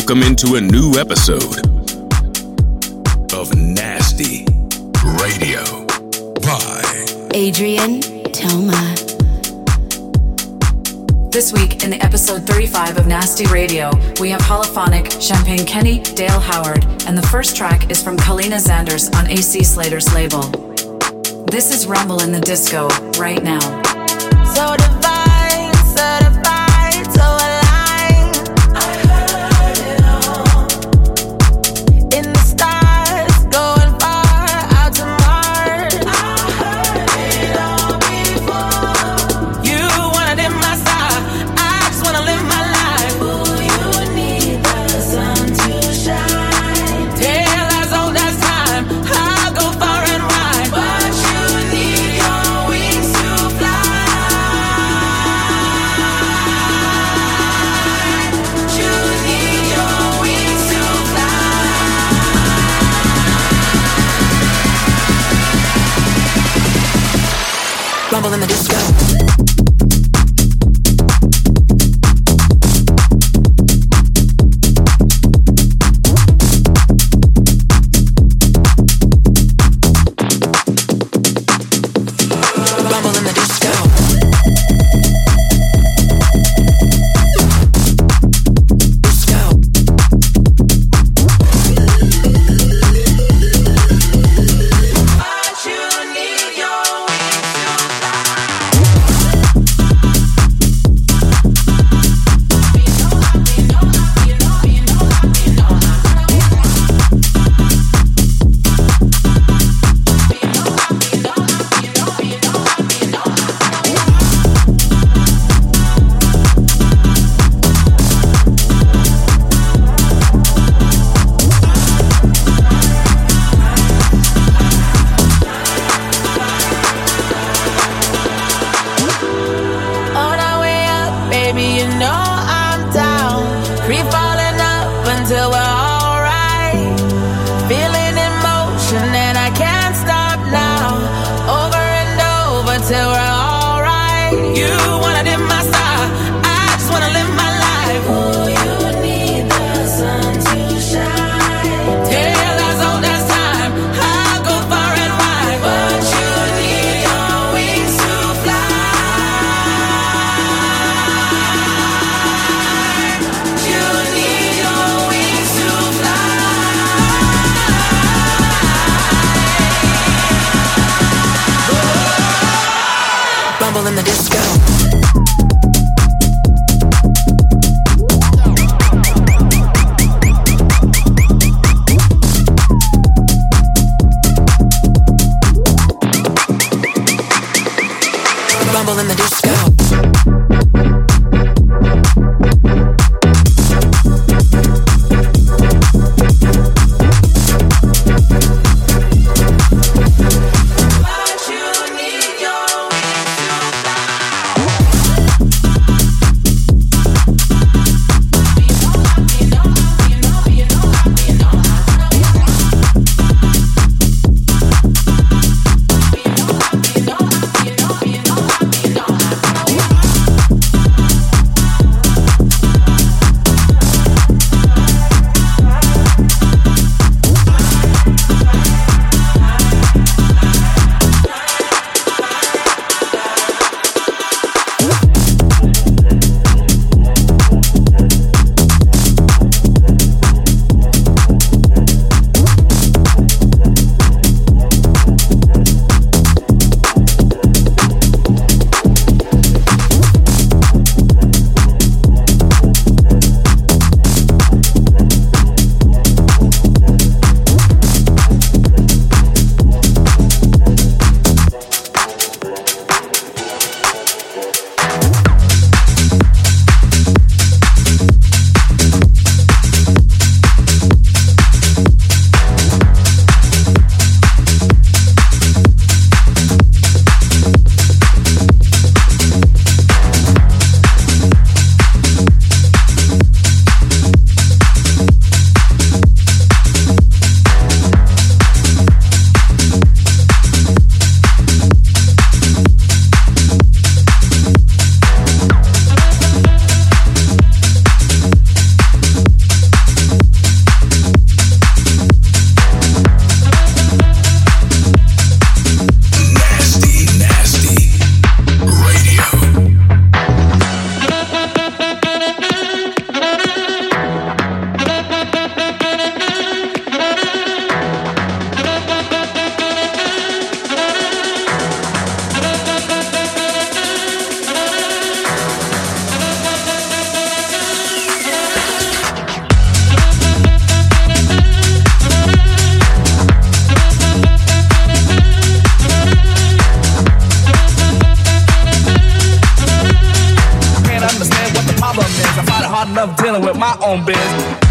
welcome into a new episode of Nasty Radio by Adrien Toma. This week in the episode 35 of Nasty Radio, we have Holophonic, Champagne Kenny, Dale Howard, and the first track is from Kaleena Zanders on AC Slater's label. This is Rumble in the Disco right now. So enough dealing with my own business.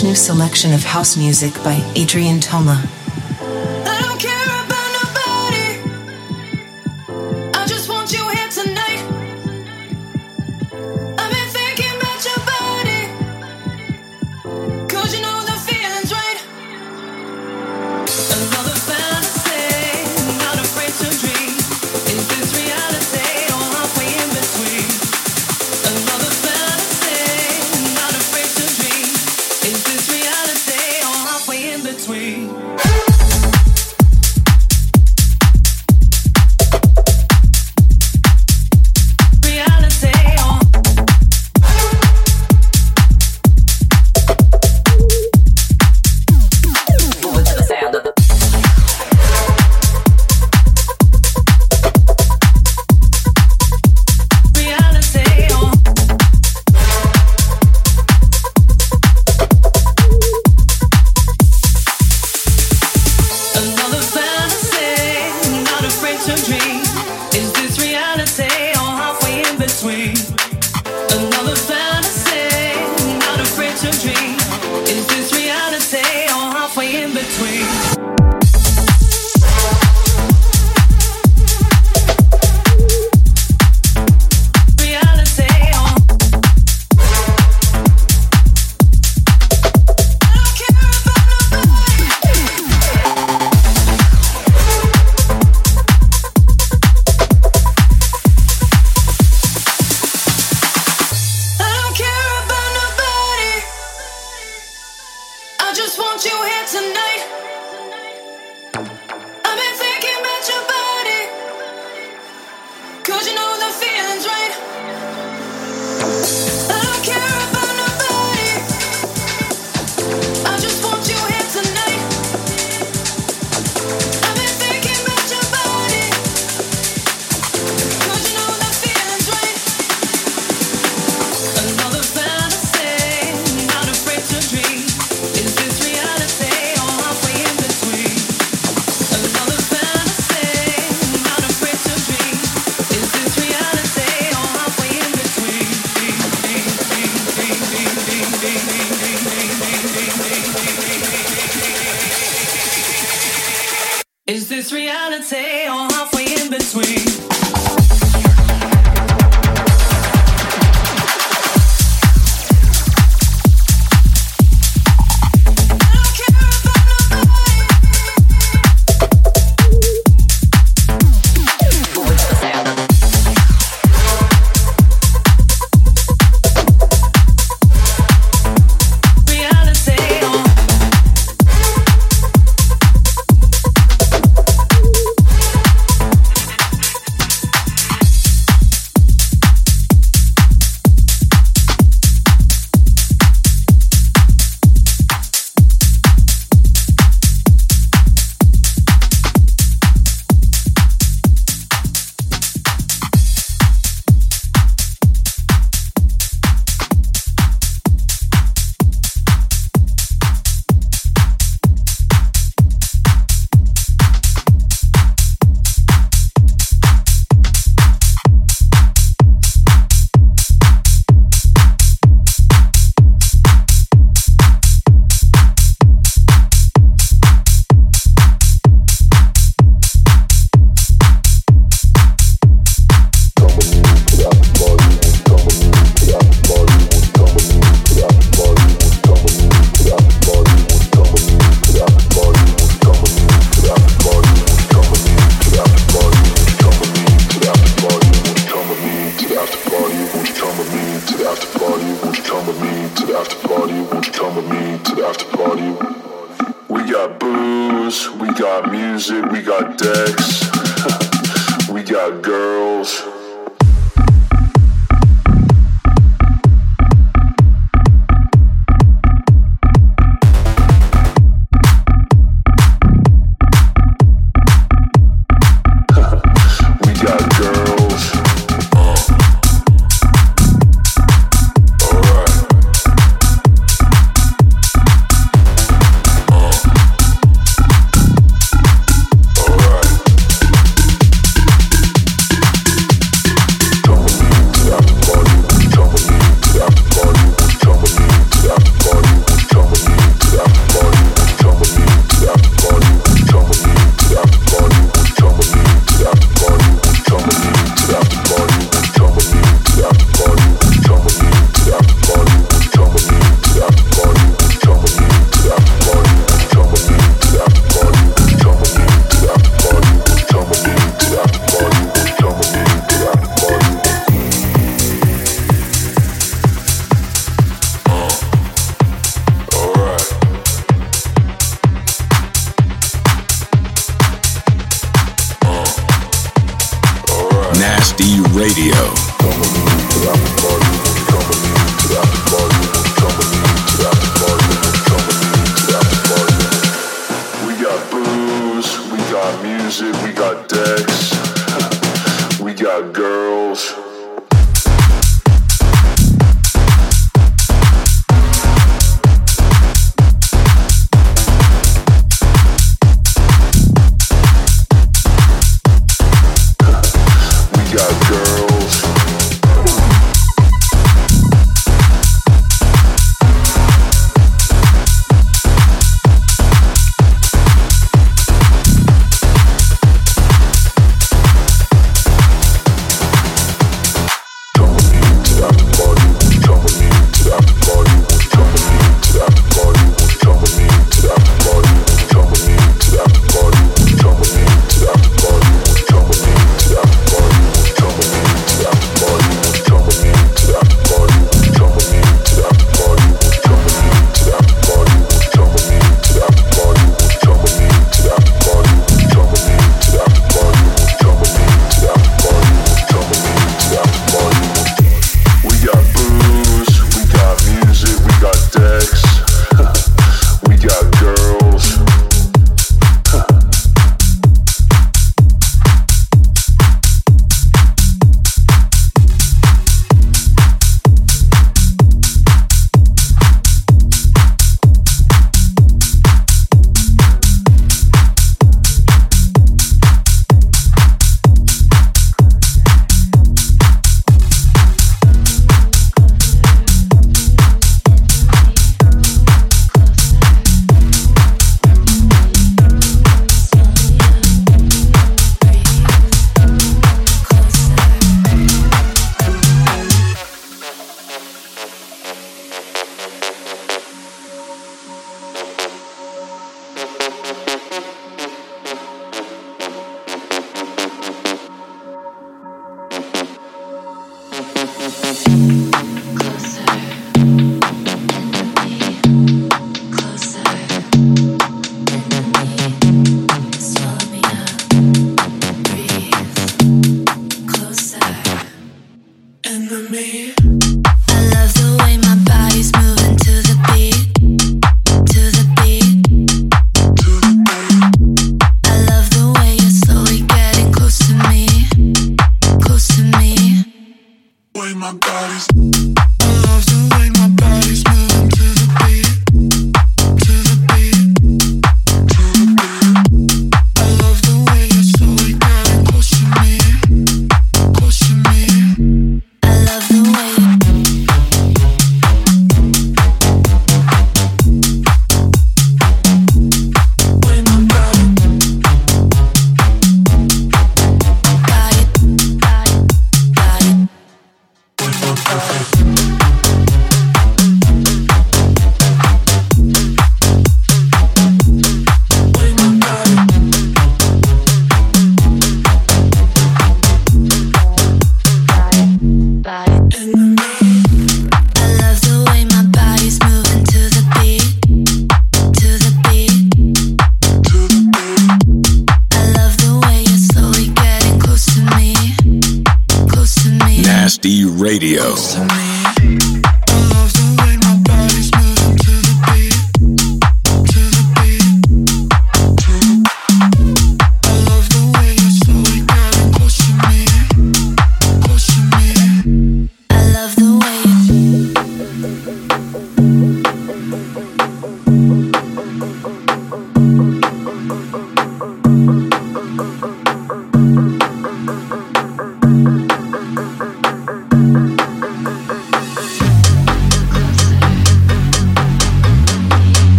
Fresh new selection of house music by Adrien Toma.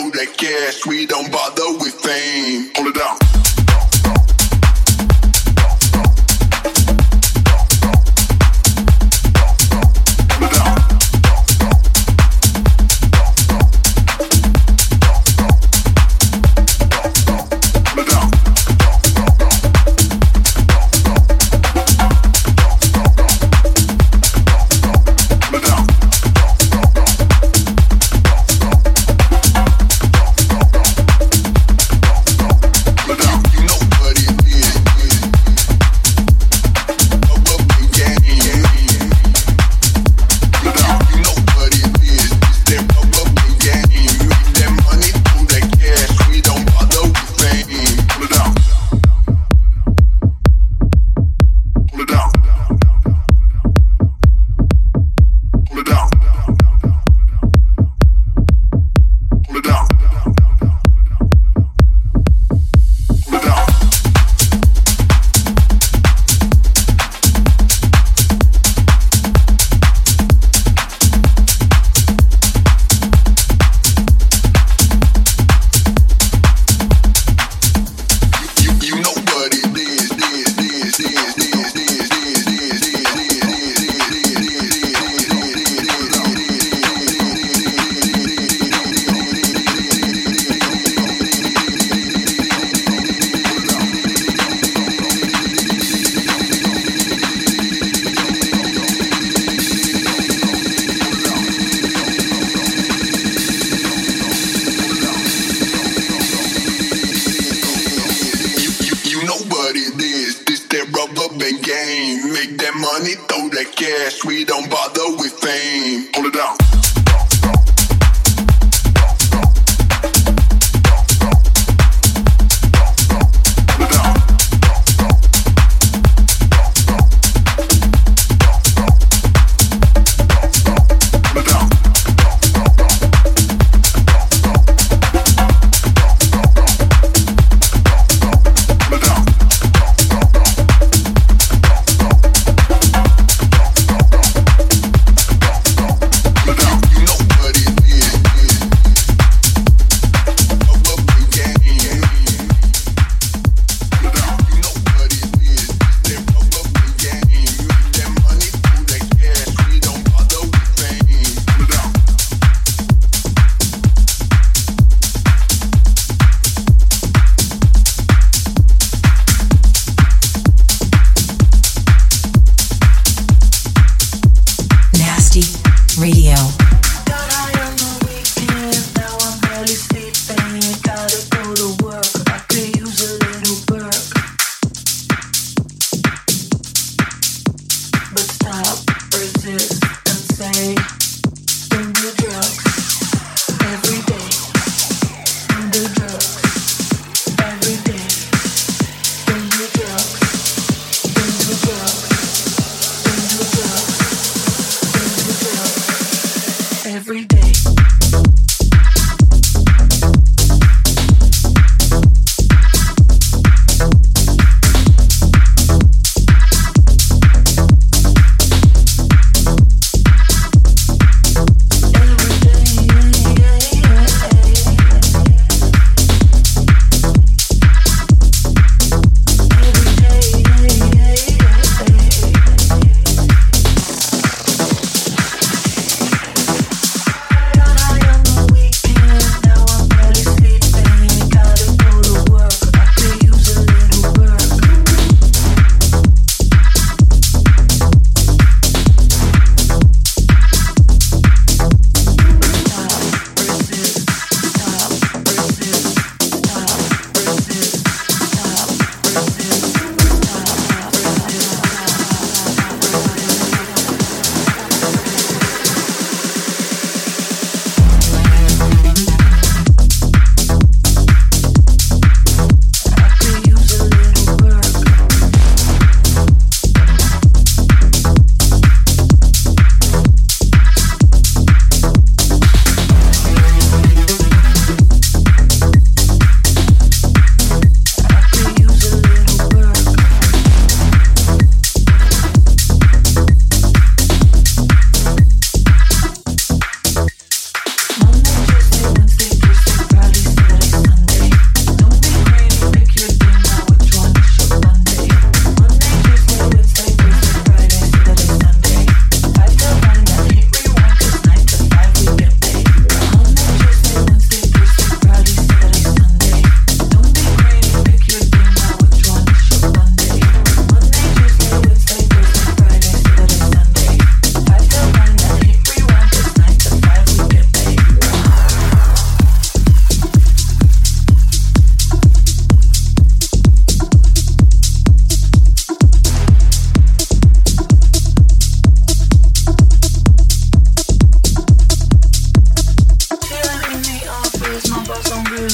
know that cash, we don't bother with fame. Hold it down. don't bother with fame. Hold it down.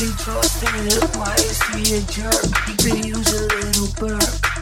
really trust why is he a jerk? He could use a little burp.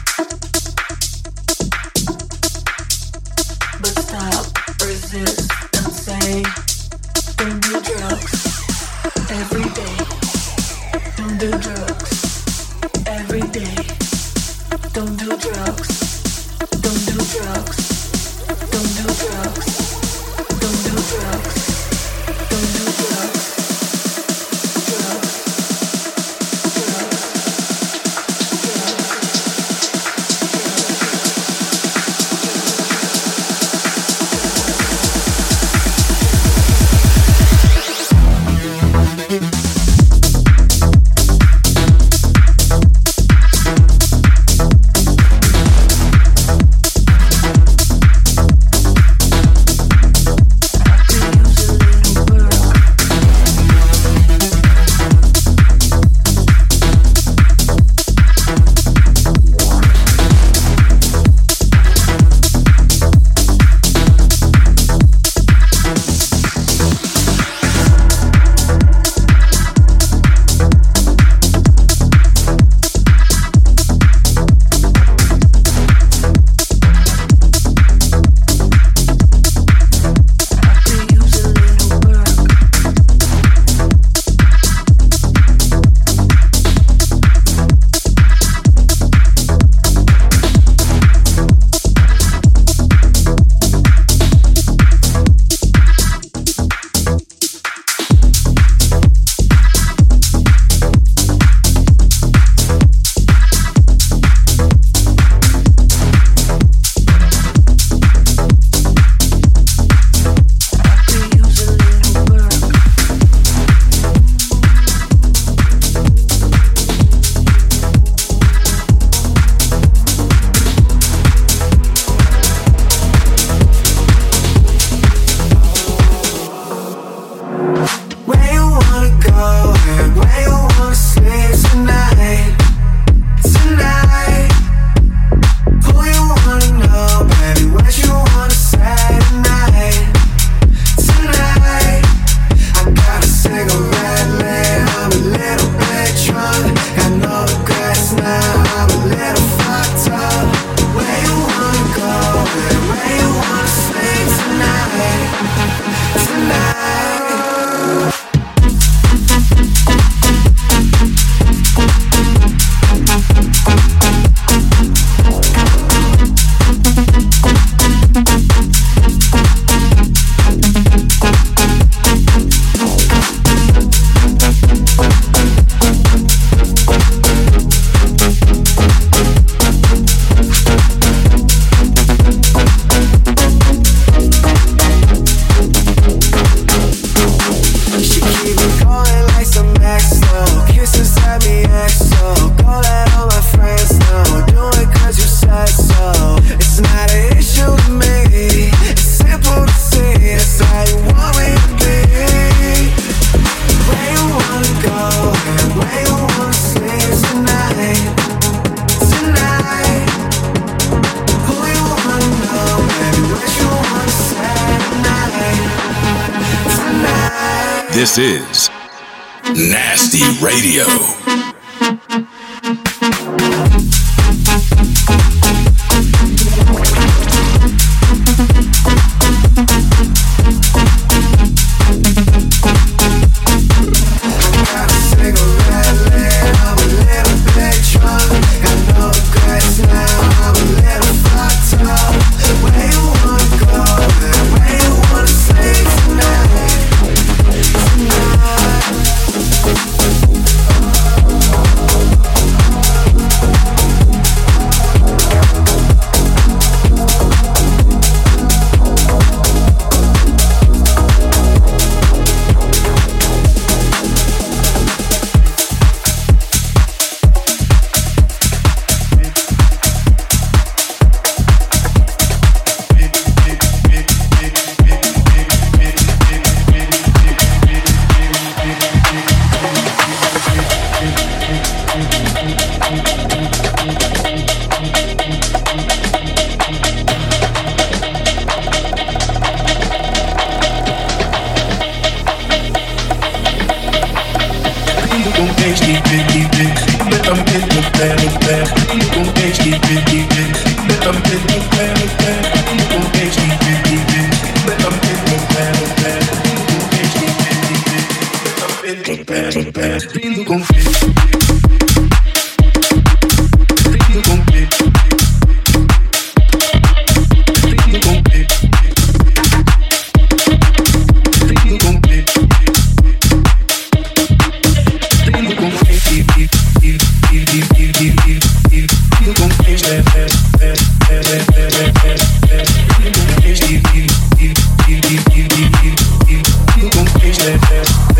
Look there, look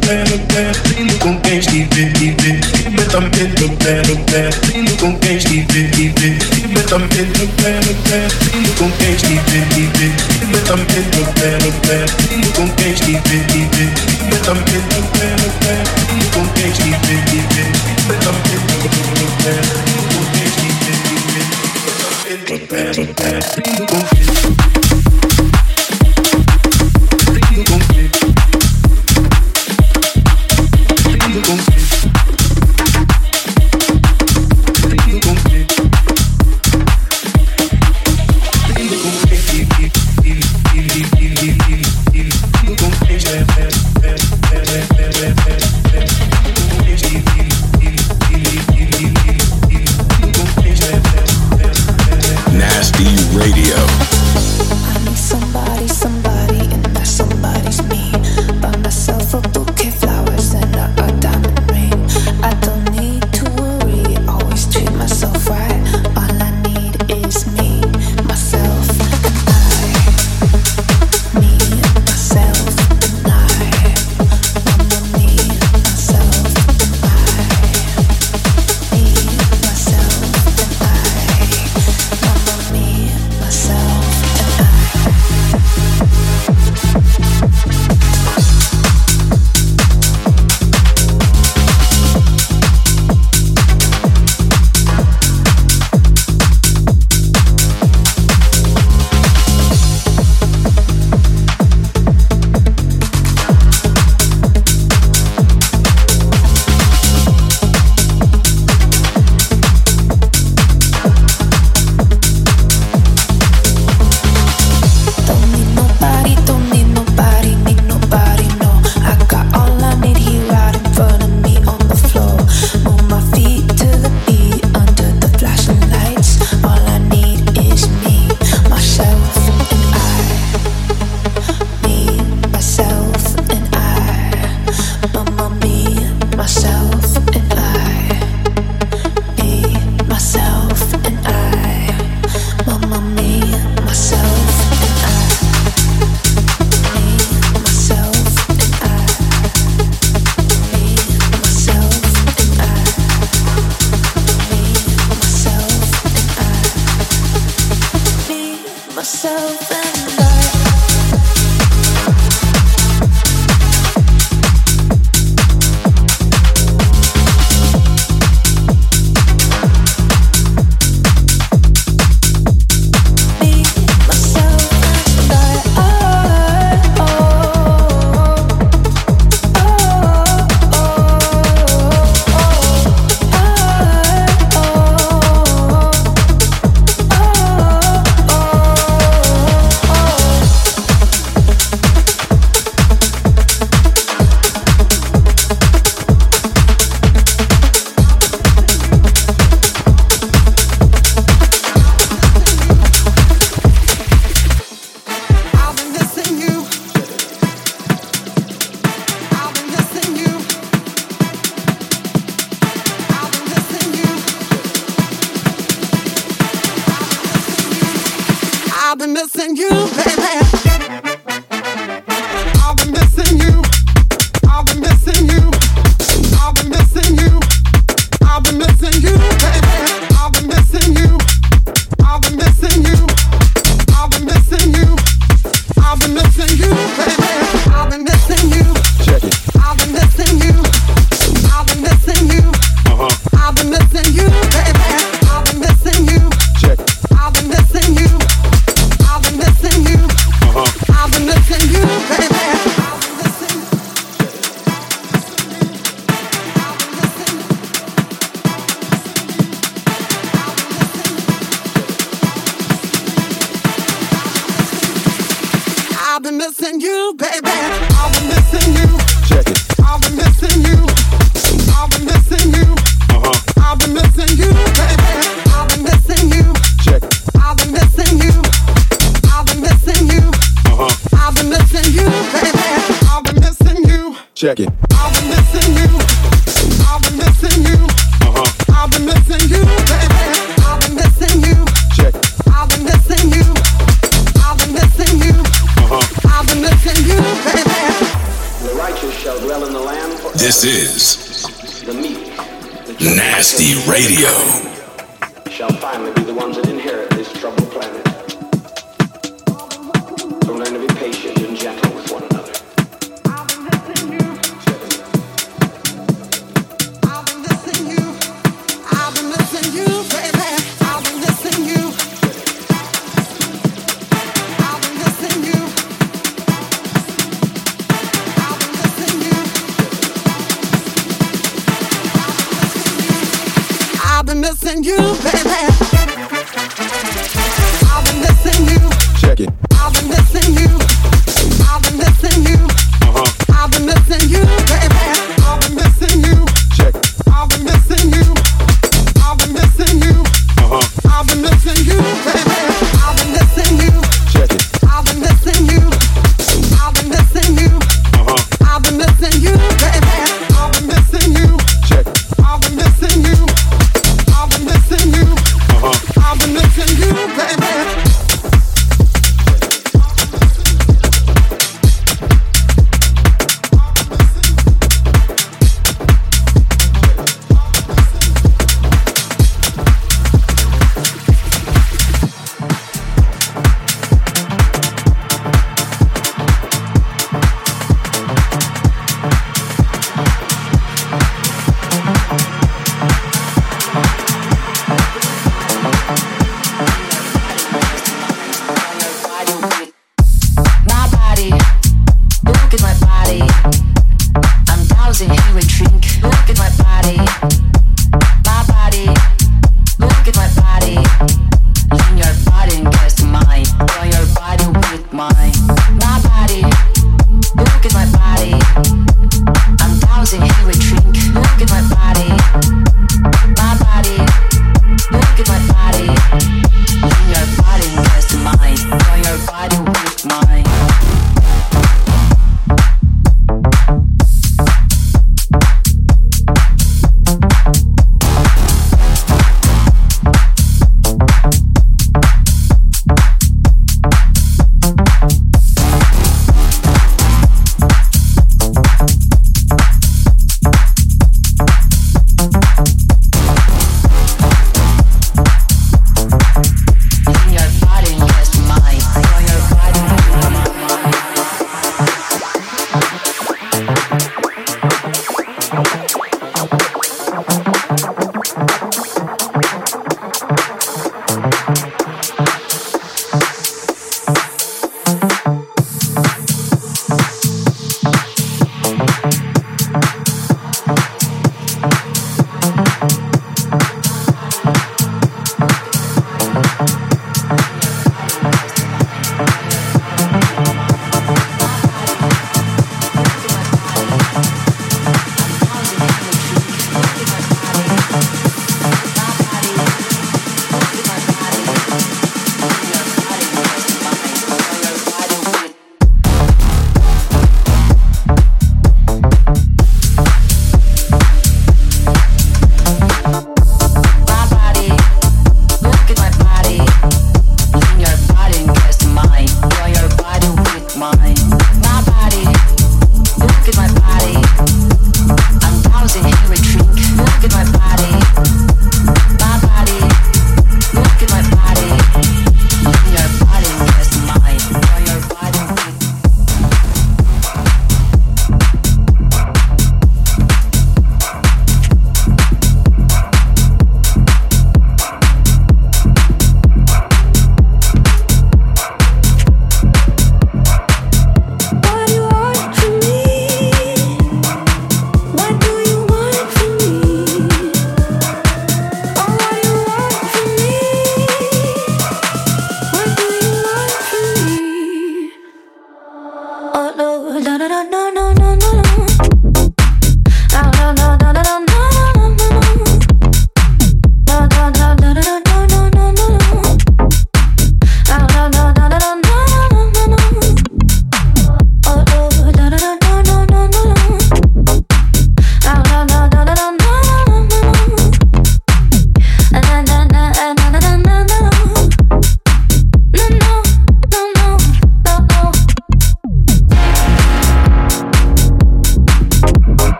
there, look there. com quem estiver, estiver. Viva também do pé, do pé. Viva com quem estiver, estiver. Viva também do pé, do pé. Viva com quem estiver, estiver. Viva também do pé, do pé. Viva com quem estiver, estiver. Viva também do pé, do pé. Viva com quem também do pé, pé. Com quem também do pé, do pé. Com quem com quem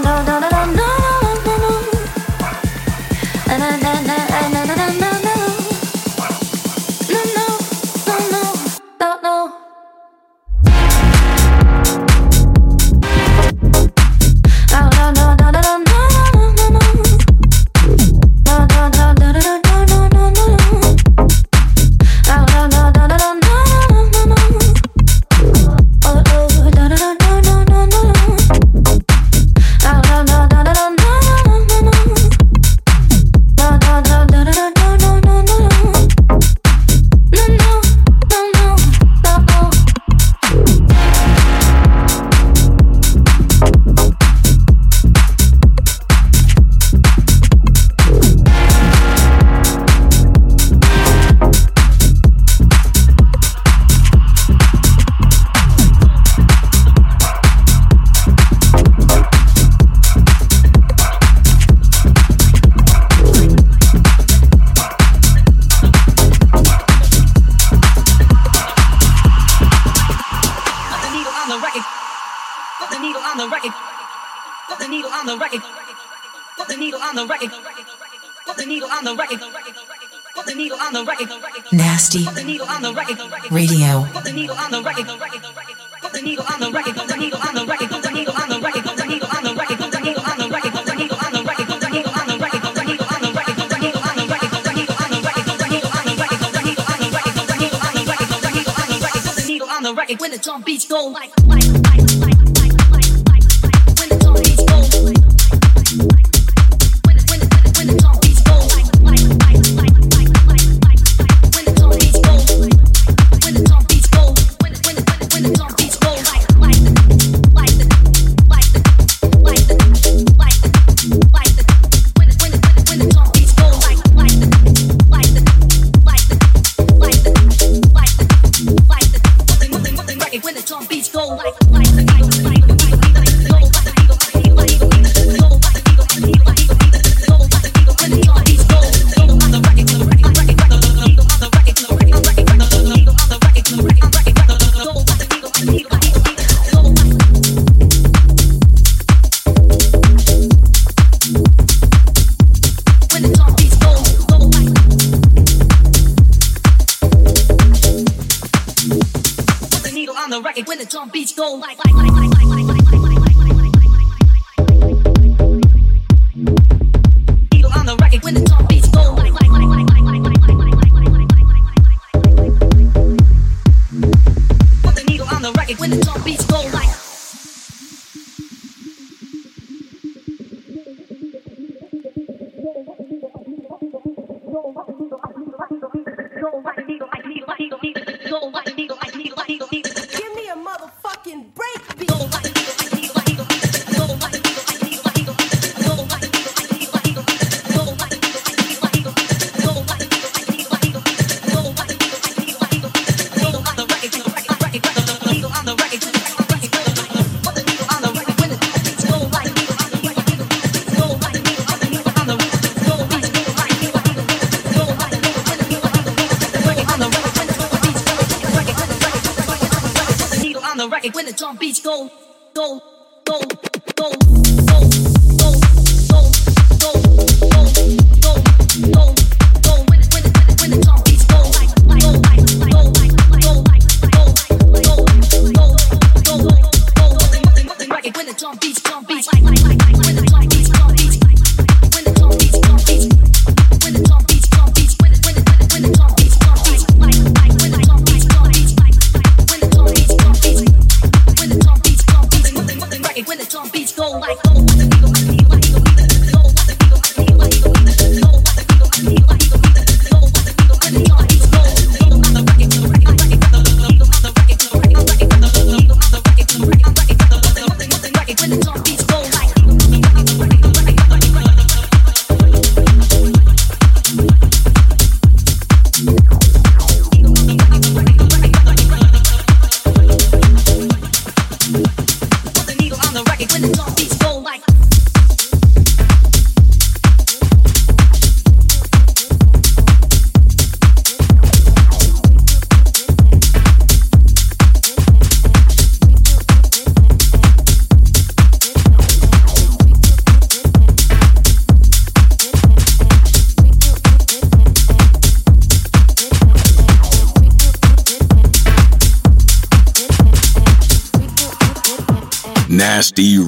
no, no.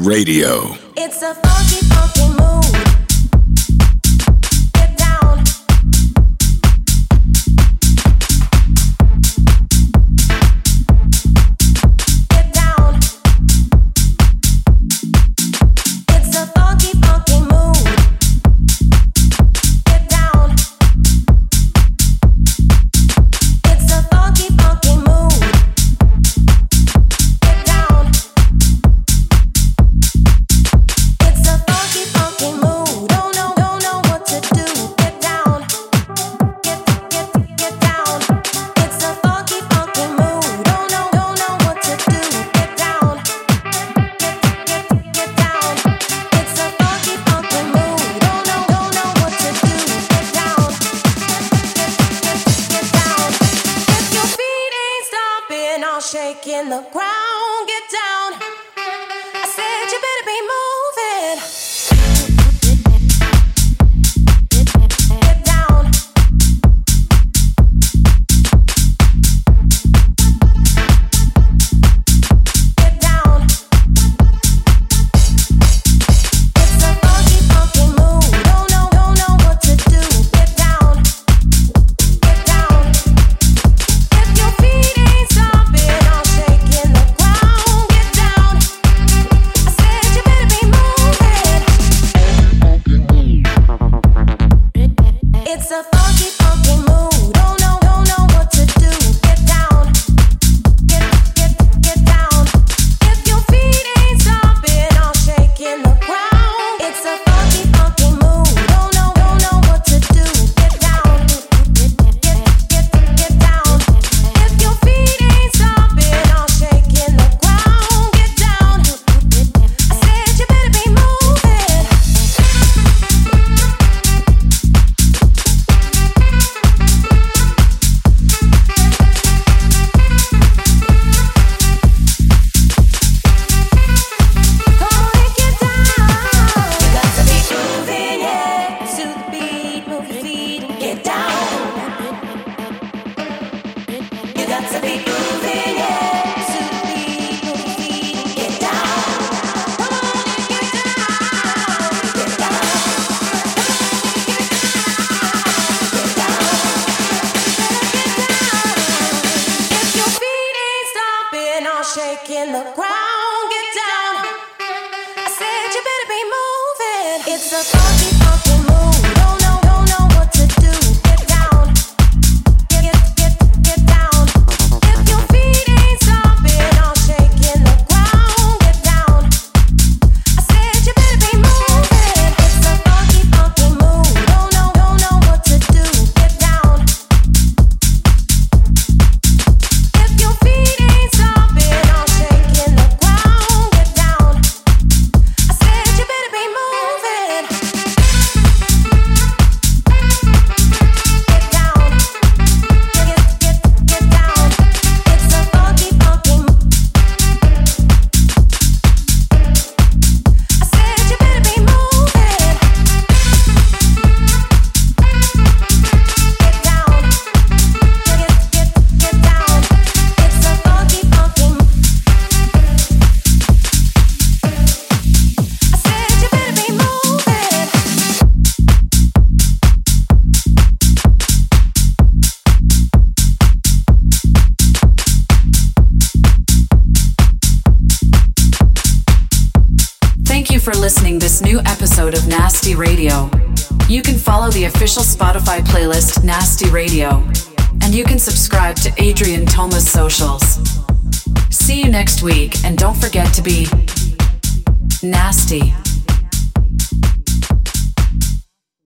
Radio. got to be cool.